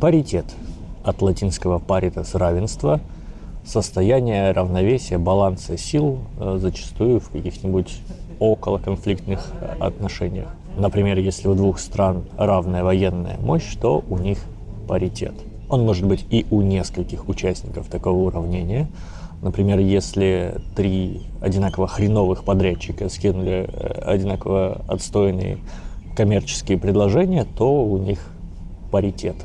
Паритет от латинского paritas – равенство, состояние равновесия, баланса сил э, зачастую в каких-нибудь околоконфликтных отношениях. Например, если у двух стран равная военная мощь, то у них паритет. Он может быть и у нескольких участников такого уравнения. Например, если три одинаково хреновых подрядчика скинули э, одинаково отстойные коммерческие предложения, то у них паритет.